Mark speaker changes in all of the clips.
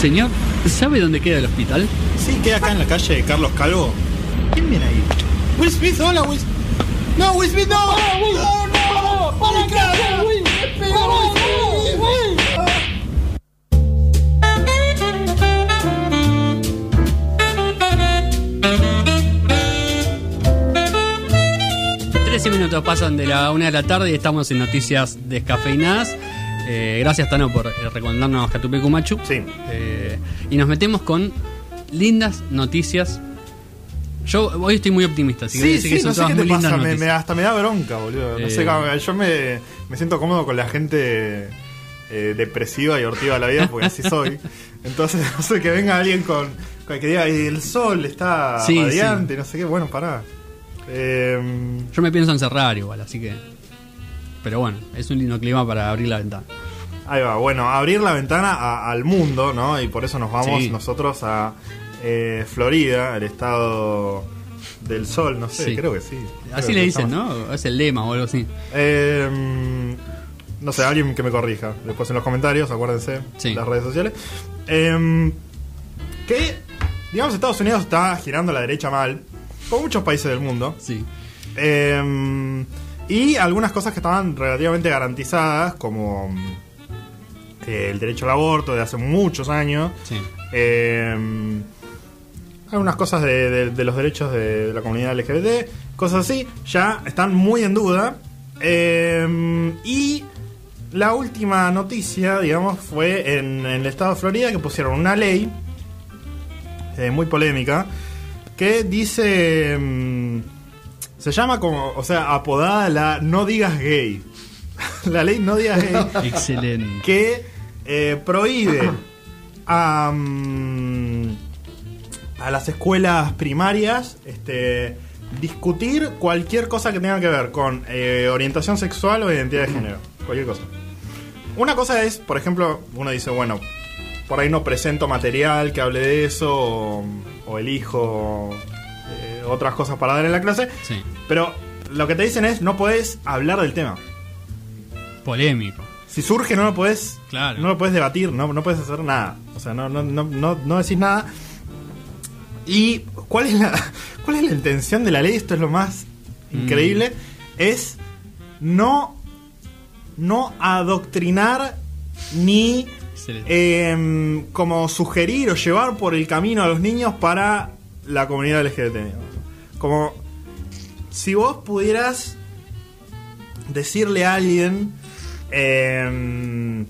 Speaker 1: Señor, ¿sabe dónde queda el hospital?
Speaker 2: Sí, queda acá en la calle Carlos Calvo. ¿Quién viene ahí? Will Smith, hola Will No, Will Smith, no. No, no. ¡Para acá, Will!
Speaker 1: Trece minutos pasan de la una de la tarde y estamos en noticias descafeinadas. Eh, gracias, Tano, por eh, recomendarnos Catupecu Machu.
Speaker 2: Sí.
Speaker 1: Eh, y nos metemos con lindas noticias. Yo hoy estoy muy optimista, así que
Speaker 2: Sí,
Speaker 1: que
Speaker 2: sí,
Speaker 1: son
Speaker 2: no sé
Speaker 1: todas
Speaker 2: qué te
Speaker 1: muy lindas
Speaker 2: pasa, me,
Speaker 1: noticias.
Speaker 2: hasta me da bronca, boludo. No
Speaker 1: Eh.
Speaker 2: sé, cómo- yo me, me siento cómodo con la gente eh, depresiva y hortiva de la vida porque así soy. Entonces, no sé, que venga alguien con, con que diga, "Y el sol está
Speaker 1: Sí,
Speaker 2: radiante, no sé qué, bueno, pará. Eh,
Speaker 1: Yo me pienso encerrar igual, así que. Pero bueno, es un lindo clima para abrir la ventana.
Speaker 2: Ahí va, bueno, abrir la ventana a- al mundo, ¿no? Y por eso nos vamos
Speaker 1: Sí.
Speaker 2: nosotros a eh, Florida, el estado del sol, no sé,
Speaker 1: Sí.
Speaker 2: creo que sí.
Speaker 1: Así le dicen, ¿no? Es el lema o algo así.
Speaker 2: Eh, no sé, alguien que me corrija. Después en los comentarios, acuérdense,
Speaker 1: Sí.
Speaker 2: las redes sociales. Eh, que, digamos, Estados Unidos está girando a la derecha mal, como muchos países del mundo.
Speaker 1: Sí.
Speaker 2: Eh, y algunas cosas que estaban relativamente garantizadas, como eh, el derecho al aborto de hace muchos años.
Speaker 1: Sí.
Speaker 2: Eh, algunas cosas de, de- de los derechos de, la comunidad LGBT, cosas así, ya están muy en duda. Eh, y la última noticia, digamos, fue en, en el estado de Florida que pusieron una ley eh, muy polémica que dice. Se llama como, o sea, apodada la No digas gay. la ley No digas gay
Speaker 1: Excelente.
Speaker 2: que eh, prohíbe a, mm, a las escuelas primarias este, discutir cualquier cosa que tenga que ver con eh, orientación sexual o identidad de género. Cualquier cosa. Una cosa es, por ejemplo, uno dice, bueno, por ahí no presento material que hable de eso o, o elijo otras cosas para dar en la clase,
Speaker 1: Sí.
Speaker 2: pero lo que te dicen es no puedes hablar del tema.
Speaker 1: Polémico.
Speaker 2: Si surge no lo puedes
Speaker 1: Claro.
Speaker 2: no lo puedes debatir, no, no puedes hacer nada. O sea, no, no, no, no, no decís nada. ¿Y cuál es la cuál es la intención de la ley? Esto es lo más
Speaker 1: Mm.
Speaker 2: increíble. Es no, no adoctrinar ni em, como sugerir o llevar por el camino a los niños para la comunidad LGBT. Como si vos pudieras decirle a alguien, em,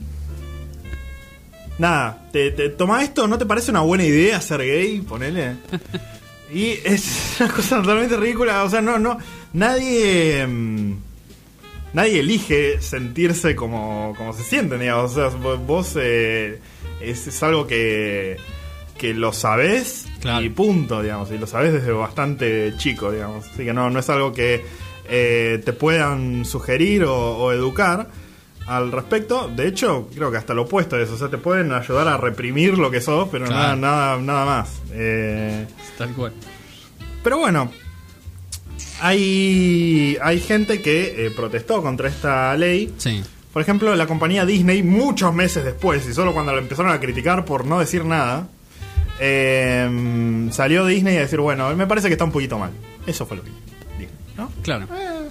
Speaker 2: nada, te, te- toma esto, ¿no te parece una buena idea ser gay? Ponele. Y es una cosa totalmente ridícula, o sea, no, no, nadie... em, nadie elige sentirse como, como se sienten, digamos. O sea, vos, vos, eh, es, es algo que, que lo sabés
Speaker 1: Claro.
Speaker 2: y punto, digamos. Y lo sabés desde bastante chico, digamos. Así que no, no es algo que eh, te puedan sugerir o, o educar al respecto. De hecho, creo que hasta lo opuesto es. O sea, te pueden ayudar a reprimir lo que sos, pero nada,
Speaker 1: Claro.
Speaker 2: nada, nada más. Eh,
Speaker 1: Tal cual.
Speaker 2: pero bueno, hay, hay gente que eh, protestó contra esta ley.
Speaker 1: Sí.
Speaker 2: Por ejemplo, la compañía Disney, muchos meses después, y solo cuando lo empezaron a criticar por no decir nada, eh, salió Disney a decir, bueno, me parece que está un poquito mal. Eso fue lo que dijo, ¿no?
Speaker 1: Claro.
Speaker 2: Eh,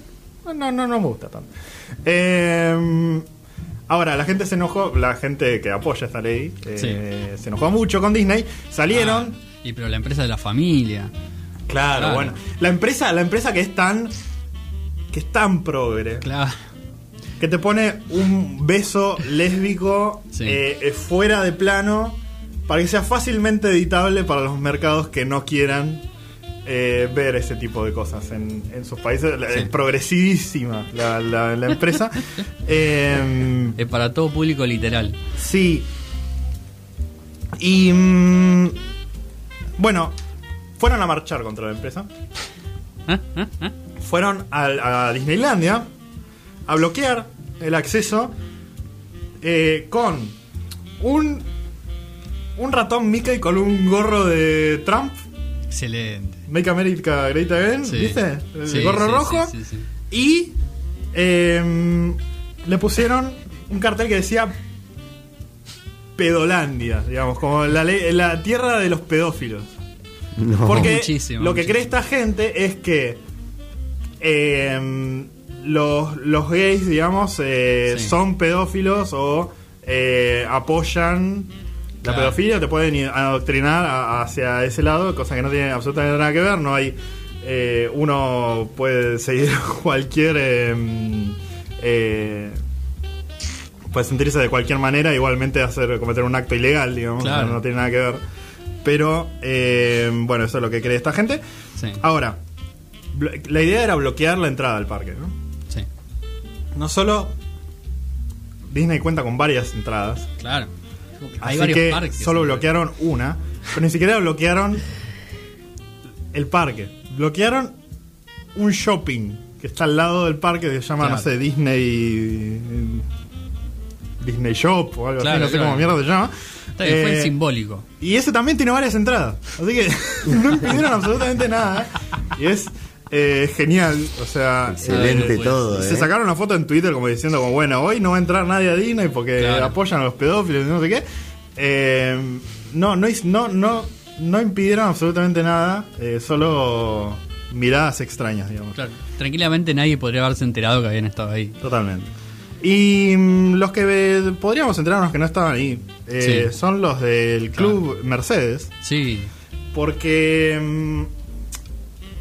Speaker 2: no, no, no me gusta tanto. Eh, ahora, la gente se enojó, la gente que apoya esta ley, eh, se enojó mucho con Disney. Salieron...
Speaker 1: Ah, y pero la empresa de la familia.
Speaker 2: Claro,
Speaker 1: Claro.
Speaker 2: bueno. La empresa, la empresa que es tan. que es tan progre.
Speaker 1: Claro.
Speaker 2: Que te pone un beso lésbico
Speaker 1: Sí.
Speaker 2: eh, fuera de plano. Para que sea fácilmente editable para los mercados que no quieran eh, ver ese tipo de cosas en, en sus países.
Speaker 1: Sí.
Speaker 2: Es progresivísima la, la- la empresa. Eh,
Speaker 1: Es para todo público literal.
Speaker 2: Sí. Y. mm, bueno, fueron a marchar contra la empresa. Fueron a, a Disneylandia a bloquear el acceso eh, con un. Un ratón Mickey con un gorro de Trump.
Speaker 1: Excelente.
Speaker 2: Make America Great Again,
Speaker 1: Sí.
Speaker 2: ¿viste? El
Speaker 1: Sí,
Speaker 2: gorro
Speaker 1: sí,
Speaker 2: rojo.
Speaker 1: sí, sí, sí.
Speaker 2: Y em, le pusieron un cartel que decía pedolandia, digamos, como la, la tierra de los pedófilos.
Speaker 3: No.
Speaker 2: Porque
Speaker 1: Muchísimo,
Speaker 2: lo que
Speaker 1: muchísimo.
Speaker 2: cree esta gente es que eh, los, los gays, digamos, eh,
Speaker 1: Sí.
Speaker 2: son pedófilos o eh, apoyan la
Speaker 1: Claro.
Speaker 2: pedofilia, te pueden adoctrinar hacia ese lado, cosa que no tiene absolutamente nada que ver. No hay. eh, uno puede seguir cualquier. eh, eh, puede sentirse de cualquier manera, igualmente hacer cometer un acto ilegal, digamos,
Speaker 1: Claro.
Speaker 2: no tiene nada que ver. Pero, eh, bueno, eso es lo que cree esta gente.
Speaker 1: Sí,
Speaker 2: Ahora, la idea era bloquear la entrada al parque, ¿no?
Speaker 1: sí,
Speaker 2: No solo Disney cuenta con varias entradas,
Speaker 1: claro. Hay
Speaker 2: así
Speaker 1: varios
Speaker 2: que
Speaker 1: parques.
Speaker 2: solo bloquearon una, pero ni siquiera bloquearon el parque. Bloquearon un shopping que está al lado del parque que se llama,
Speaker 1: Claro.
Speaker 2: no sé, Disney Disney Shop o algo
Speaker 1: Claro,
Speaker 2: así, no sé cómo mierda se llama.
Speaker 1: Está bien, fue
Speaker 2: Eh,
Speaker 1: simbólico.
Speaker 2: y ese también tiene varias entradas. Así que no impidieron absolutamente nada. Y es eh, genial. O sea,
Speaker 3: Excelente
Speaker 1: pues,
Speaker 3: todo,
Speaker 2: se
Speaker 3: ¿eh?
Speaker 2: sacaron una foto en Twitter como diciendo como bueno, hoy no va a entrar nadie a Disney porque
Speaker 1: Claro.
Speaker 2: apoyan a los pedófilos y no sé qué. Eh, no, no, no, no, no impidieron absolutamente nada. eh, solo miradas extrañas, digamos.
Speaker 1: Claro. Tranquilamente nadie podría haberse enterado que habían estado ahí.
Speaker 2: Totalmente. Y mm, los que eh, podríamos enterarnos que no estaban ahí eh,
Speaker 1: Sí.
Speaker 2: son los del club Mercedes.
Speaker 1: Sí,
Speaker 2: Porque.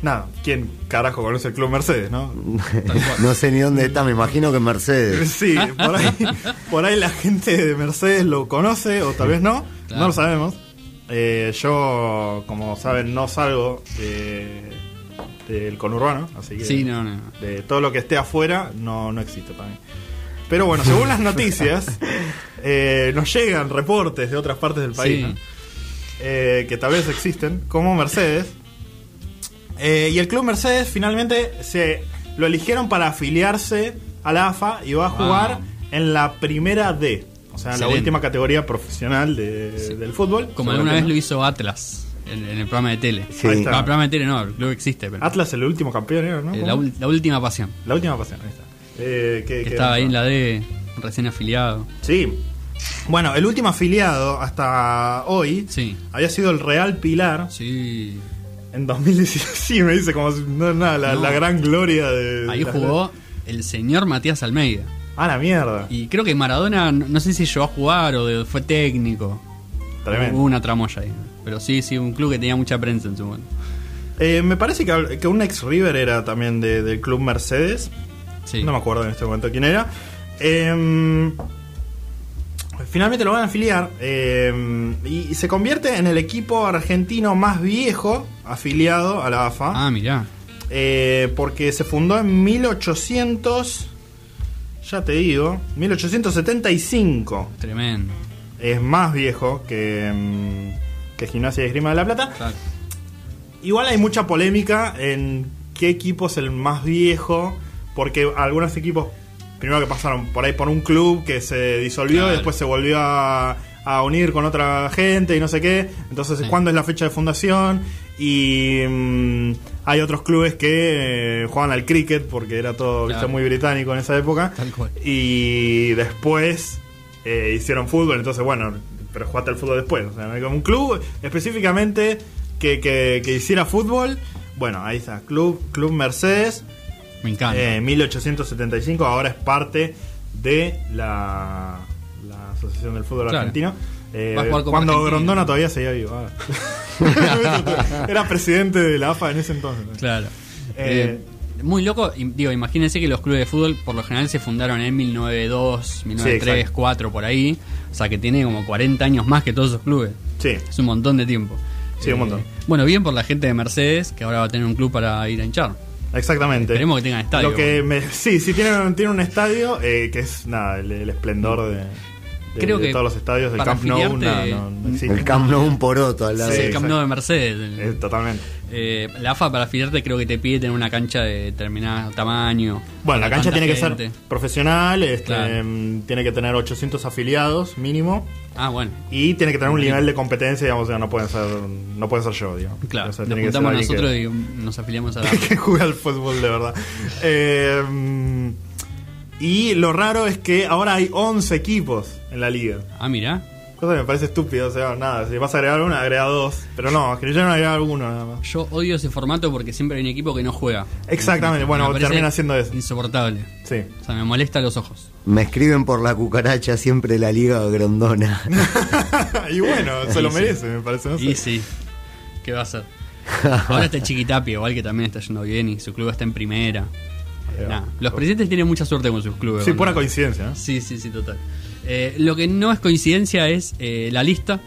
Speaker 2: Nada, ¿quién carajo conoce el Club Mercedes, no?
Speaker 3: no sé ni dónde está, me imagino que en Mercedes.
Speaker 2: Sí, por ahí, por ahí la gente de Mercedes lo conoce o tal vez no,
Speaker 1: Claro.
Speaker 2: no lo sabemos. Eh, yo, como saben, no salgo de- del conurbano, así que
Speaker 1: sí, no, no.
Speaker 2: de todo lo que esté afuera no, no existe para mí. Pero bueno, según las noticias, eh, nos llegan reportes de otras partes del país
Speaker 1: Sí.
Speaker 2: ¿no? Eh, que tal vez existen, como Mercedes. Eh, y el club Mercedes finalmente se lo eligieron para afiliarse a la AFA y va a jugar
Speaker 1: Wow.
Speaker 2: en la primera D, o sea, en la
Speaker 1: Excelente.
Speaker 2: última categoría profesional de- del fútbol.
Speaker 1: Como alguna vez lo hizo Atlas en, en el programa de tele.
Speaker 3: Sí.
Speaker 2: Ahí está.
Speaker 1: No, el programa de tele no, el club existe, pero.
Speaker 2: Atlas el último campeón, ¿no?
Speaker 1: eh, la, última pasión.
Speaker 2: La última pasión, ahí está. Eh, que-
Speaker 1: estaba ahí en la D, recién afiliado.
Speaker 2: Sí. Bueno, el último afiliado hasta hoy
Speaker 1: Sí.
Speaker 2: había sido el Real Pilar
Speaker 1: Sí.
Speaker 2: En 2017. Sí, me dice como no nada, la,
Speaker 1: No.
Speaker 2: la gran gloria de.
Speaker 1: Ahí
Speaker 2: la-
Speaker 1: jugó el señor Matías Almeida.
Speaker 2: Ah, la mierda.
Speaker 1: Y creo que Maradona, no no sé si llegó a jugar o de- fue técnico.
Speaker 2: Tremendo.
Speaker 1: Hubo una tramoya ahí. Pero sí, sí, un club que tenía mucha prensa en su momento.
Speaker 2: Eh, me parece que, que un ex River era también de- del club Mercedes.
Speaker 1: Sí.
Speaker 2: No me acuerdo en este momento quién era. Eh, finalmente lo van a afiliar eh, y, y se convierte en el equipo argentino más viejo afiliado a la AFA.
Speaker 1: Ah, mirá.
Speaker 2: Eh, porque se fundó en 1800. Ya te digo, 1875.
Speaker 1: Tremendo.
Speaker 2: Es más viejo que, mm, que Gimnasia y Esgrima de la Plata. Igual hay mucha polémica en qué equipo es el más viejo. Porque algunos equipos, primero que pasaron por ahí por un club que se disolvió
Speaker 1: Claro.
Speaker 2: y después se volvió a, a unir con otra gente y no sé qué. Entonces,
Speaker 1: Sí.
Speaker 2: ¿cuándo es la fecha de fundación? Y mm, hay otros clubes que eh, juegan al cricket porque era todo muy británico en esa época.
Speaker 1: Tal cual.
Speaker 2: Y después eh, hicieron fútbol, entonces bueno, pero jugaste al fútbol después. O sea, no hay como un club específicamente que, que, que hiciera fútbol. Bueno, ahí está, Club, Club Mercedes,
Speaker 1: Me encanta.
Speaker 2: eh, 1875, ahora es parte de la, la Asociación del Fútbol
Speaker 1: Claro.
Speaker 2: Argentino. Eh, cuando
Speaker 1: argentino.
Speaker 2: Grondona todavía seguía vivo. ah. Era presidente de la AFA en ese entonces.
Speaker 1: Claro.
Speaker 2: Eh,
Speaker 1: Eh, muy loco, digo, imagínense que los clubes de fútbol por lo general se fundaron en 1902, 1903,
Speaker 2: exacto.
Speaker 1: 4 por ahí. O sea que tiene como 40 años más que todos esos clubes.
Speaker 2: Sí,
Speaker 1: Es un montón de tiempo.
Speaker 2: Sí, un montón.
Speaker 1: Bueno, bien por la gente de Mercedes, que ahora va a tener un club para ir a hinchar.
Speaker 2: Exactamente.
Speaker 1: Esperemos que tengan estadio.
Speaker 2: Lo que me- sí, sí, tiene, tiene un estadio eh, que es nada, el, el esplendor de, de-
Speaker 1: Creo
Speaker 2: de
Speaker 1: que
Speaker 2: todos los estadios. El
Speaker 1: para
Speaker 2: Camp Nou no.
Speaker 3: El Camp Nou un poroto al lado.
Speaker 2: Sí,
Speaker 1: el Camp. Nou de Mercedes.
Speaker 2: Eh, totalmente.
Speaker 1: eh, la AFA para afiliarte creo que te pide tener una cancha de determinado tamaño.
Speaker 2: Bueno, la cancha tiene que ser profesional, este,
Speaker 1: Claro.
Speaker 2: mm, tiene que tener 800 afiliados mínimo
Speaker 1: Ah, bueno.
Speaker 2: y tiene que tener un nivel de competencia, digamos, o sea, no pueden ser, no pueden ser yo, digamos.
Speaker 1: Claro,
Speaker 2: O sea,
Speaker 1: nos
Speaker 2: tiene que ser
Speaker 1: juntamos nosotros y nos afiliamos a la
Speaker 2: que, que juega al fútbol de verdad. Eh, y lo raro es que ahora hay 11 equipos en la liga.
Speaker 1: Ah, mira.
Speaker 2: Cosa que me parece estúpido, o sea, nada, si vas a agregar una, agrega dos. Pero no, es que yo no agregar uno nada más.
Speaker 1: Yo odio ese formato porque siempre hay un equipo que no juega.
Speaker 2: Exactamente, bueno,
Speaker 1: Me
Speaker 2: termina siendo eso.
Speaker 1: Insoportable.
Speaker 2: Sí.
Speaker 1: O sea, me molesta los ojos.
Speaker 3: Me escriben por la cucaracha siempre la liga grondona.
Speaker 2: y bueno, se lo
Speaker 1: Sí,
Speaker 2: merece, me parece, no sé.
Speaker 1: Y sí, ¿qué va a hacer? Ahora está Chiquitapia, igual que también está yendo bien y su club está en primera. Nah, los presidentes tienen mucha suerte con sus clubes.
Speaker 2: Sí, pura coincidencia, ¿no?
Speaker 1: Sí, sí, sí, total. Eh, lo que no es coincidencia es eh, la lista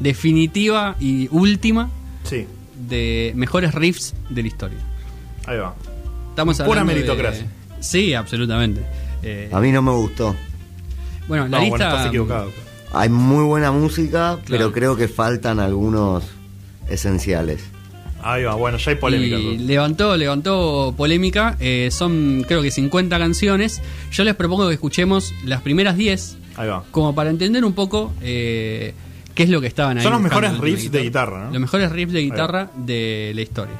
Speaker 1: definitiva y última
Speaker 2: Sí,
Speaker 1: de mejores riffs de la historia.
Speaker 2: ahí va.
Speaker 1: Estamos
Speaker 2: Pura
Speaker 1: de-
Speaker 2: meritocracia.
Speaker 1: Sí, absolutamente. Eh,
Speaker 3: A mí no me gustó.
Speaker 1: bueno, la
Speaker 2: No,
Speaker 1: lista.
Speaker 2: bueno, estás equivocado.
Speaker 3: Hay muy buena música, pero creo que faltan algunos esenciales.
Speaker 2: Ahí va, bueno, ya hay polémica.
Speaker 1: Y
Speaker 2: entonces.
Speaker 1: levantó, levantó polémica. eh, son creo que 50 canciones. Yo les propongo que escuchemos las primeras 10
Speaker 2: Ahí va.
Speaker 1: como para entender un poco eh, qué es lo que estaban ahí.
Speaker 2: Son los mejores riffs de guitarra, ¿no?
Speaker 1: Los mejores riffs de guitarra de la historia.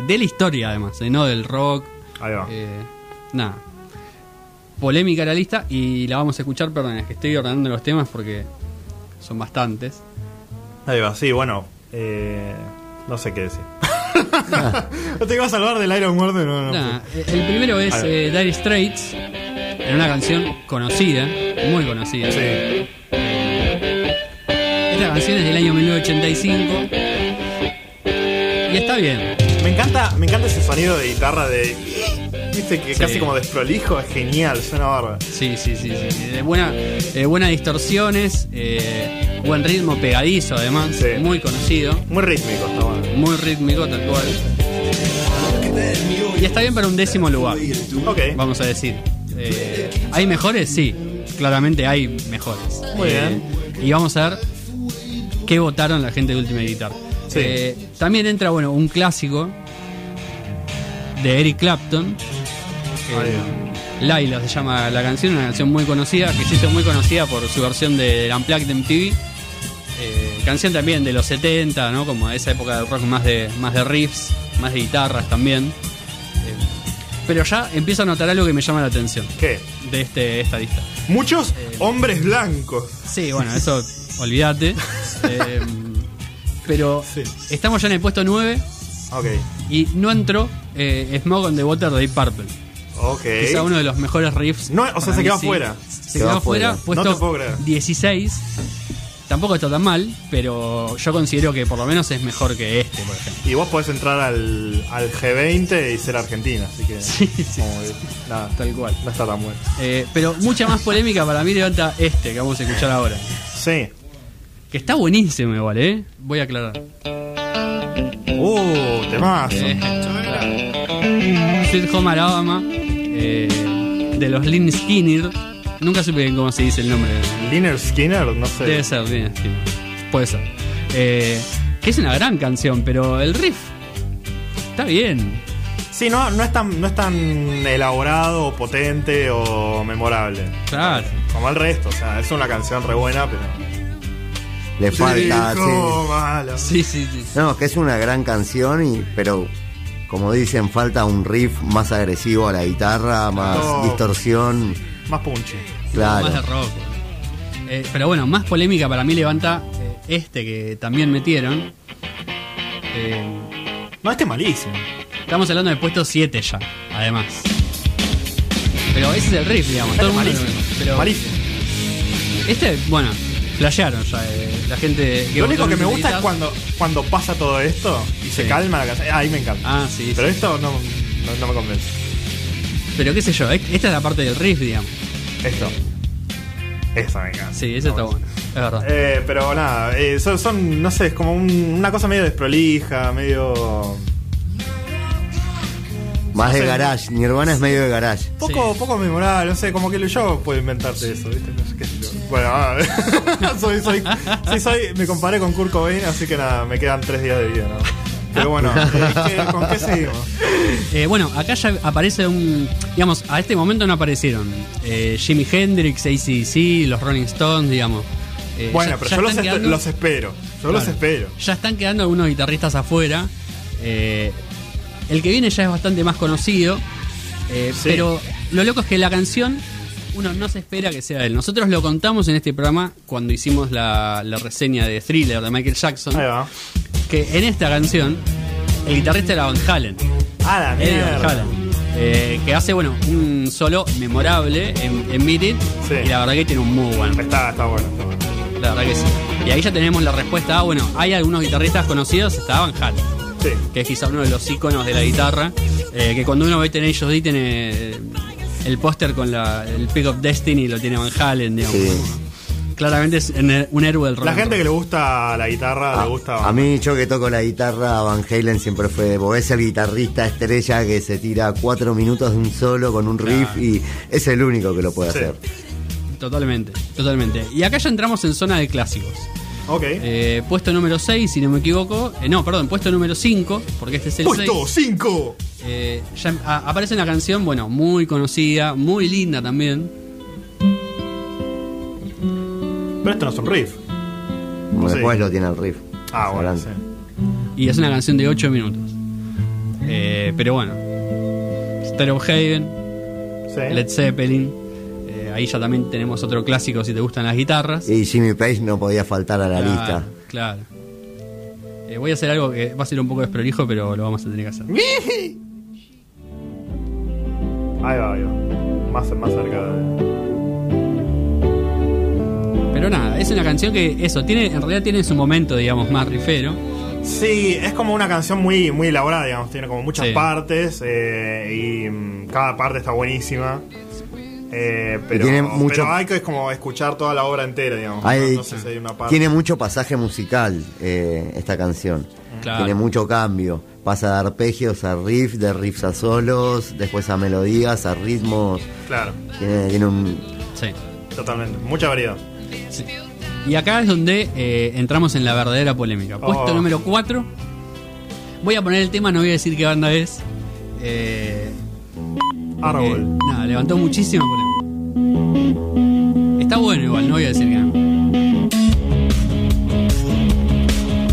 Speaker 1: De, de la historia además, eh, no del rock.
Speaker 2: Ahí va.
Speaker 1: nada. Polémica la lista y la vamos a escuchar, perdón, es que estoy ordenando los temas porque son bastantes.
Speaker 2: Ahí va, sí, bueno. Eh, no sé qué decir. no te iba a salvar del Iron Maiden, no, no.
Speaker 1: Eh, el primero es eh, Dire Straits, en una canción conocida, muy conocida.
Speaker 2: Sí.
Speaker 1: Esta canción es del año 1985 y está bien.
Speaker 2: Me encanta, me encanta ese sonido de guitarra de. Viste que
Speaker 1: Sí.
Speaker 2: casi como desprolijo, es genial, suena barba.
Speaker 1: Sí, sí, sí, sí. Buena, eh, buenas distorsiones, eh, buen ritmo pegadizo además,
Speaker 2: Sí.
Speaker 1: muy conocido,
Speaker 2: Muy rítmico, está bueno.
Speaker 1: muy rítmico tal cual. Y está bien para un décimo lugar, vamos a decir. Eh, ¿Hay mejores? Sí, claramente hay mejores.
Speaker 2: Muy
Speaker 1: Eh, Y vamos a ver qué votaron la gente de Ultimate Guitar.
Speaker 2: Sí.
Speaker 1: Eh, también entra, bueno, un clásico de Eric Clapton. Laila se llama la canción, una canción muy conocida, que se hizo muy conocida por su versión de, Unplugged MTV. Eh, canción también de los 70, ¿no? Como de esa época del rock más de, más de riffs, más de guitarras también. Eh, pero ya empiezo a notar algo que me llama la atención
Speaker 2: ¿Qué?
Speaker 1: de este, esta lista.
Speaker 2: Muchos
Speaker 1: Eh,
Speaker 2: hombres blancos.
Speaker 1: Sí, bueno, eso olvídate. Eh, pero
Speaker 2: Sí.
Speaker 1: estamos ya en el puesto 9
Speaker 2: Ok.
Speaker 1: y no entró eh, Smoke on the Water de Deep Purple.
Speaker 2: Ok.
Speaker 1: Quizá uno de los mejores riffs.
Speaker 2: No, o sea, se quedó
Speaker 1: sí.
Speaker 2: afuera.
Speaker 1: Se
Speaker 3: Quedó
Speaker 1: afuera,
Speaker 3: afuera.
Speaker 1: puesto
Speaker 2: No te puedo creer.
Speaker 1: 16. Tampoco está tan mal, pero yo considero que por lo menos es mejor que este, por ejemplo.
Speaker 2: Y vos podés entrar al, al G20 y ser argentina, así que.
Speaker 1: Sí, sí.
Speaker 2: como que, nada,
Speaker 1: Tal cual.
Speaker 2: no está tan bueno.
Speaker 1: Eh, pero mucha más polémica para mí levanta este que vamos a escuchar ahora.
Speaker 2: Sí.
Speaker 1: Que está buenísimo igual, ¿eh? Voy a aclarar.
Speaker 2: Uh, temazo.
Speaker 1: Eh, Sweet Home Alabama, eh, de los Lynn Skinner. Nunca supe bien cómo se dice el nombre.
Speaker 2: Liner Skinner, no sé.
Speaker 1: Debe ser Lynyrd Skinner. Puede ser. Eh, que es una gran canción, pero el riff está bien.
Speaker 2: Sí, no, no, es tan, no es tan elaborado, o potente o memorable.
Speaker 1: Claro.
Speaker 2: Como el resto, o sea, es una canción re buena, pero.
Speaker 3: Le falta, sí.
Speaker 2: malo.
Speaker 1: Sí, sí, sí.
Speaker 3: No, es que es una gran canción, y, pero como dicen, falta un riff más agresivo a la guitarra, más
Speaker 2: No.
Speaker 3: distorsión.
Speaker 2: Más punchy.
Speaker 3: Claro.
Speaker 1: Más de rock. Eh, pero bueno, más polémica para mí levanta eh, este que también metieron. Eh,
Speaker 2: No, este es malísimo.
Speaker 1: estamos hablando del puesto 7 ya, además. Pero ese es el riff, digamos. Todo el mundo-
Speaker 2: malísimo.
Speaker 1: pero
Speaker 2: malísimo.
Speaker 1: Este, bueno, flashearon ya. eh, la gente que
Speaker 2: Lo único que me gusta es cuando, cuando pasa todo esto y se calma la canción. Ahí me encanta.
Speaker 1: Ah, sí.
Speaker 2: Pero
Speaker 1: sí.
Speaker 2: esto no, no, no me convence.
Speaker 1: Pero qué sé yo, eh, esta es la parte del riff, digamos.
Speaker 2: Esto. Esa encanta.
Speaker 1: Sí, ese está bueno. Es verdad.
Speaker 2: Eh, pero nada, eh, son, son, no sé, es como un- una cosa medio desprolija, medio.
Speaker 3: Más
Speaker 2: No
Speaker 3: de
Speaker 2: sé.
Speaker 3: garage. Nirvana es medio de garage.
Speaker 2: Poco,
Speaker 1: Sí.
Speaker 2: poco memorable, no sé, como que yo puedo inventarte eso, ¿viste? No sé qué sé yo. Bueno, ah, soy, soy, sí, soy, me comparé con Kurt Cobain, así que nada, me quedan tres días de vida, ¿no? Pero bueno, ¿qué- ¿con qué seguimos?
Speaker 1: Eh, bueno, acá ya aparece un. Digamos, a este momento no aparecieron eh, Jimi Hendrix, ACDC, los Rolling Stones, digamos. Eh,
Speaker 2: Bueno,
Speaker 1: ya-
Speaker 2: pero
Speaker 1: ya
Speaker 2: yo los,
Speaker 1: quedando-
Speaker 2: espero, yo los espero.
Speaker 1: Ya están quedando algunos guitarristas afuera. El que viene ya es bastante más conocido.
Speaker 2: Sí.
Speaker 1: Pero lo loco es que la canción uno no se espera que sea él. Nosotros lo contamos en este programa cuando hicimos la, la reseña de Thriller de Michael Jackson,
Speaker 2: Ahí va.
Speaker 1: Que en esta canción el guitarrista era Van Halen.
Speaker 2: Ah, la
Speaker 1: Eddie Van. Halen. eh, que hace, bueno, un solo memorable en, en Beat It,
Speaker 2: Sí.
Speaker 1: y la verdad que tiene un muy buen
Speaker 2: Está, está bueno, está bueno.
Speaker 1: La verdad que sí. Y ahí ya tenemos la respuesta. Ah, bueno, hay algunos guitarristas conocidos, está Van Halen,
Speaker 2: Sí.
Speaker 1: que es quizá uno de los iconos de la guitarra. eh, que cuando uno ve Tenacious D tiene el póster con la, el Pick of Destiny, lo tiene Van Halen, digamos.
Speaker 3: Sí.
Speaker 1: Claramente es un, héroe del rock.
Speaker 2: La gente que le gusta la guitarra, le gusta.
Speaker 3: a mí, yo que toco la guitarra, Van Halen siempre fue. Vos ves el guitarrista estrella que se tira cuatro minutos de un solo con un riff
Speaker 1: Claro.
Speaker 3: y es el único que lo puede
Speaker 2: Sí.
Speaker 3: hacer.
Speaker 1: Totalmente, totalmente. Y acá ya entramos en zona de clásicos.
Speaker 2: Ok.
Speaker 1: Eh, puesto número 6, si no me equivoco. Eh, no, perdón, puesto número 5, porque este es el 6.
Speaker 2: Puesto 5.
Speaker 1: Eh, ya a- aparece una canción, bueno, muy conocida, muy linda también.
Speaker 2: Pero esto no es un riff. Sí.
Speaker 3: Después lo tiene el riff.
Speaker 2: Ah, bueno, sí.
Speaker 1: Y es una canción de 8 minutos. Eh, pero bueno. Stereo Haven,
Speaker 2: Sí.
Speaker 1: Led Zeppelin. eh, ahí ya también tenemos otro clásico si te gustan las guitarras.
Speaker 3: Y Jimmy Page no podía faltar a la
Speaker 1: Claro,
Speaker 3: lista.
Speaker 1: Claro. Eh, voy a hacer algo que va a ser un poco desprolijo, pero lo vamos a tener que hacer.
Speaker 2: Ahí va, ahí va. Más, más cerca de.
Speaker 1: Pero nada, es una canción que eso, tiene, en realidad tiene su momento, digamos, más rifero.
Speaker 2: Sí, es como una canción muy, muy elaborada, digamos. Tiene como muchas
Speaker 1: Sí.
Speaker 2: partes eh, y mm, cada parte está buenísima. Eh, pero,
Speaker 3: tiene mucho-
Speaker 2: pero hay que es como escuchar toda la obra entera, digamos.
Speaker 3: Hay-
Speaker 2: no, no sé si hay una parte.
Speaker 3: Tiene mucho pasaje musical eh, esta canción.
Speaker 1: Claro.
Speaker 3: Tiene mucho cambio. Pasa de arpegios a riff, de riffs a solos, después a melodías, a ritmos.
Speaker 2: Claro,
Speaker 3: Tiene, tiene un.
Speaker 1: Sí.
Speaker 2: totalmente. Mucha variedad.
Speaker 1: Sí. Y acá es donde eh, entramos en la verdadera polémica. Puesto
Speaker 2: Oh.
Speaker 1: número 4. Voy a poner el tema, no voy a decir qué banda es. Eh,
Speaker 2: Árbol.
Speaker 1: nada, levantó muchísima polémica. Está bueno igual, no voy a decir que no.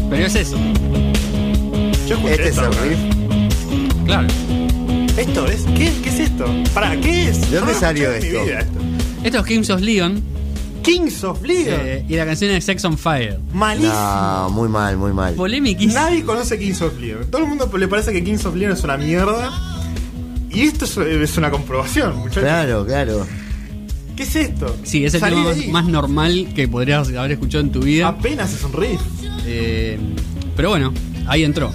Speaker 1: Pero es eso,
Speaker 2: Yo escuché
Speaker 3: Este es el riff.
Speaker 1: claro.
Speaker 2: ¿Esto es? ¿Qué, ¿Qué es esto? ¿Para qué es?
Speaker 3: ¿De dónde
Speaker 2: lo
Speaker 3: salió esto?
Speaker 2: vida esto.
Speaker 1: Esto es Kings of Leon
Speaker 2: Kings of Leon.
Speaker 1: eh, y la canción es Sex on Fire.
Speaker 2: Malísimo.
Speaker 3: No, muy mal, muy mal.
Speaker 1: Polémica.
Speaker 2: Nadie conoce Kings of Leon. Todo el mundo le parece que Kings of Leon es una mierda. Y esto es, es una comprobación, muchachos.
Speaker 3: Claro, claro.
Speaker 2: ¿Qué es esto?
Speaker 1: Sí, es el
Speaker 2: Salí
Speaker 1: tema más normal que podrías haber escuchado en tu vida.
Speaker 2: Apenas es un riff.
Speaker 1: Eh, pero bueno, ahí entró.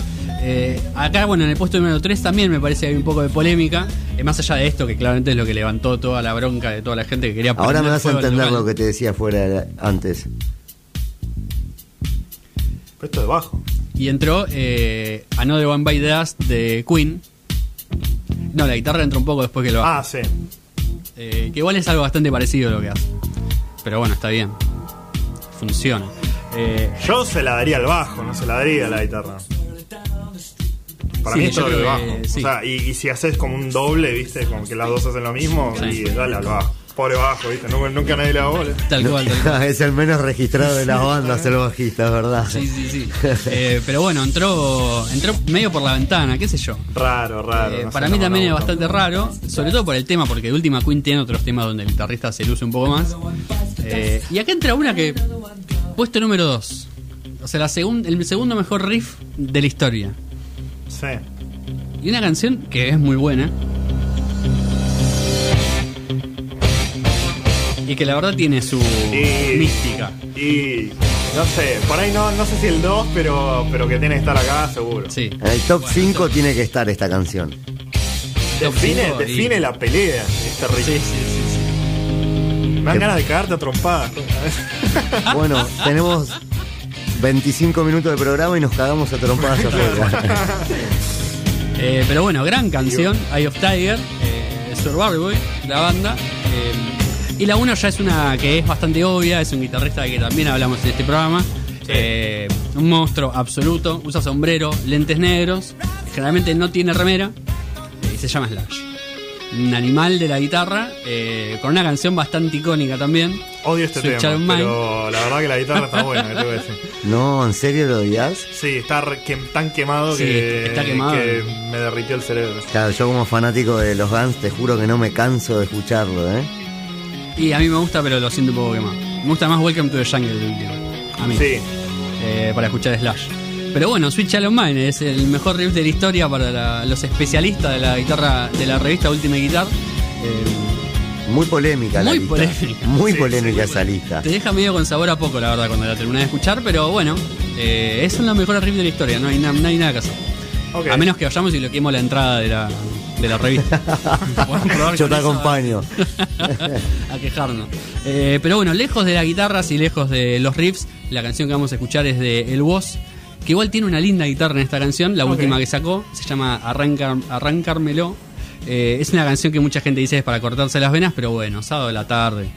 Speaker 1: Eh, acá, bueno, en el puesto número 3 también me parece que hay un poco de polémica. Eh, más allá de esto, que claramente es lo que levantó toda la bronca de toda la gente que quería
Speaker 3: Ahora me vas a entender lo que te decía fuera antes.
Speaker 2: Pero esto es bajo.
Speaker 1: Y entró eh, Another One by the Dust de Queen. No, la guitarra entró un poco después que lo
Speaker 2: Ah, sí.
Speaker 1: Eh, que igual es algo bastante parecido a lo que hace. Pero bueno, está bien. Funciona. Eh,
Speaker 2: Yo se la daría al bajo, no se la daría a la guitarra. Para
Speaker 1: Sí,
Speaker 2: mí es todo el
Speaker 1: que
Speaker 2: bajo.
Speaker 1: sí.
Speaker 2: O sea, y, y si haces como un doble, viste, como que las dos hacen lo mismo,
Speaker 1: Sí.
Speaker 2: y dale al bajo. Pobre bajo, viste, nunca, nunca nadie le da bola.
Speaker 1: tal cual, tal cual.
Speaker 3: es el menos registrado de las bandas, el bajista, es verdad.
Speaker 1: Sí, sí, sí. Eh, pero bueno, entró entró medio por la ventana, qué sé yo.
Speaker 2: Raro, raro.
Speaker 1: Eh,
Speaker 2: no
Speaker 1: para mí
Speaker 2: me
Speaker 1: también es bastante raro, sobre todo por el tema, porque de última Queen tiene otros temas donde el guitarrista se luce un poco más. Eh, y acá entra una que. Puesto número 2. O sea, la segun- el segundo mejor riff de la historia.
Speaker 2: Sí.
Speaker 1: Y una canción que es muy buena. Y que la verdad tiene su
Speaker 2: Y-
Speaker 1: mística.
Speaker 2: Y no sé, por ahí no, no sé si el 2, pero, pero que tiene que estar acá, seguro.
Speaker 1: Sí.
Speaker 3: En el top 5 tiene que estar esta canción.
Speaker 2: Define,
Speaker 1: cinco y-
Speaker 2: define la pelea, este riff.
Speaker 1: Sí, sí, sí, sí.
Speaker 2: Me dan ganas de cagarte a trompadas.
Speaker 3: Bueno, tenemos 25 minutos de programa y nos cagamos a trompadas afuera.
Speaker 1: Eh, pero bueno, gran canción, Eye of Tiger, eh, Survivor Boy, la banda. eh, y la 1 ya es una que es bastante obvia, es un guitarrista de que también hablamos en este programa. Eh, un monstruo absoluto, usa sombrero, lentes negros, generalmente no tiene remera y se llama Slash. Un animal de la guitarra, eh, con una canción bastante icónica también.
Speaker 2: Odio este
Speaker 1: Sweet
Speaker 2: tema, pero la verdad que la guitarra está buena, que tengo que decir.
Speaker 3: No, ¿en serio lo odias?
Speaker 2: Sí, está re- que- tan quemado
Speaker 1: Sí,
Speaker 2: que,
Speaker 1: está quemado.
Speaker 2: que me derritió el cerebro.
Speaker 3: Claro, yo como fanático de los Guns te juro que no me canso de escucharlo, ¿eh?
Speaker 1: Y a mí me gusta, pero lo siento un poco quemado. Me gusta más Welcome to the Jungle el último. A mí.
Speaker 2: Sí.
Speaker 1: eh, para escuchar Slash. Pero bueno, Switch Shallow Mine es el mejor riff de la historia para la- los especialistas de la guitarra de la revista Ultimate Guitar. Eh,
Speaker 3: Muy polémica la
Speaker 1: Muy
Speaker 3: lista.
Speaker 1: polémica.
Speaker 3: Muy
Speaker 2: Sí,
Speaker 3: polémica
Speaker 2: sí,
Speaker 3: esa lista.
Speaker 1: te deja medio con sabor a poco, la verdad, cuando la terminas de escuchar, pero bueno, eh, es una mejor riff de la historia, no hay, na- no hay nada que hacer. A menos que vayamos y bloqueemos la entrada de la, de la revista.
Speaker 3: Yo te acompaño.
Speaker 1: a quejarnos. Eh, pero bueno, lejos de las guitarras y lejos de los riffs, la canción que vamos a escuchar es de El Woz, que igual tiene una linda guitarra en esta canción, la última que sacó, se llama Arrancar, Arrancármelo. Eh, es una canción que mucha gente dice es para cortarse las venas, pero bueno, sábado de la tarde.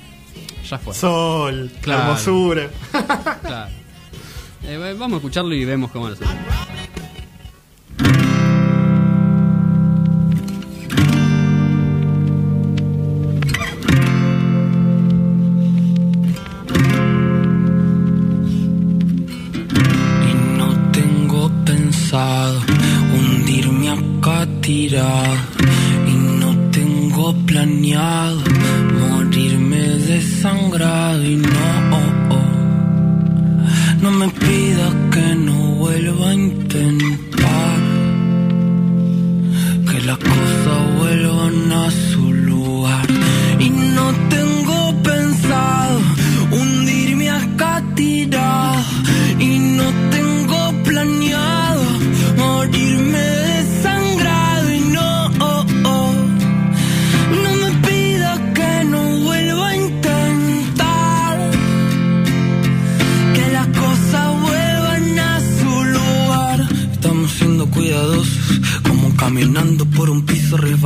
Speaker 1: Ya fue.
Speaker 2: Sol,
Speaker 1: Claro.
Speaker 2: hermosura.
Speaker 1: Claro. Eh, vamos a escucharlo y vemos cómo lo suena.
Speaker 4: Y no tengo planeado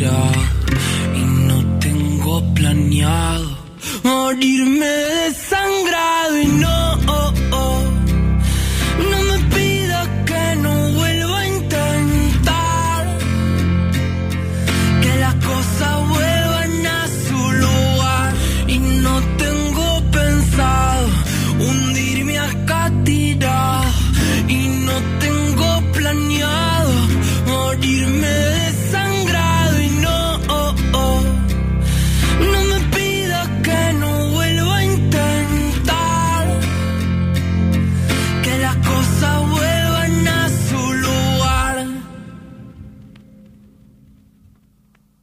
Speaker 4: y no tengo planeado morirme.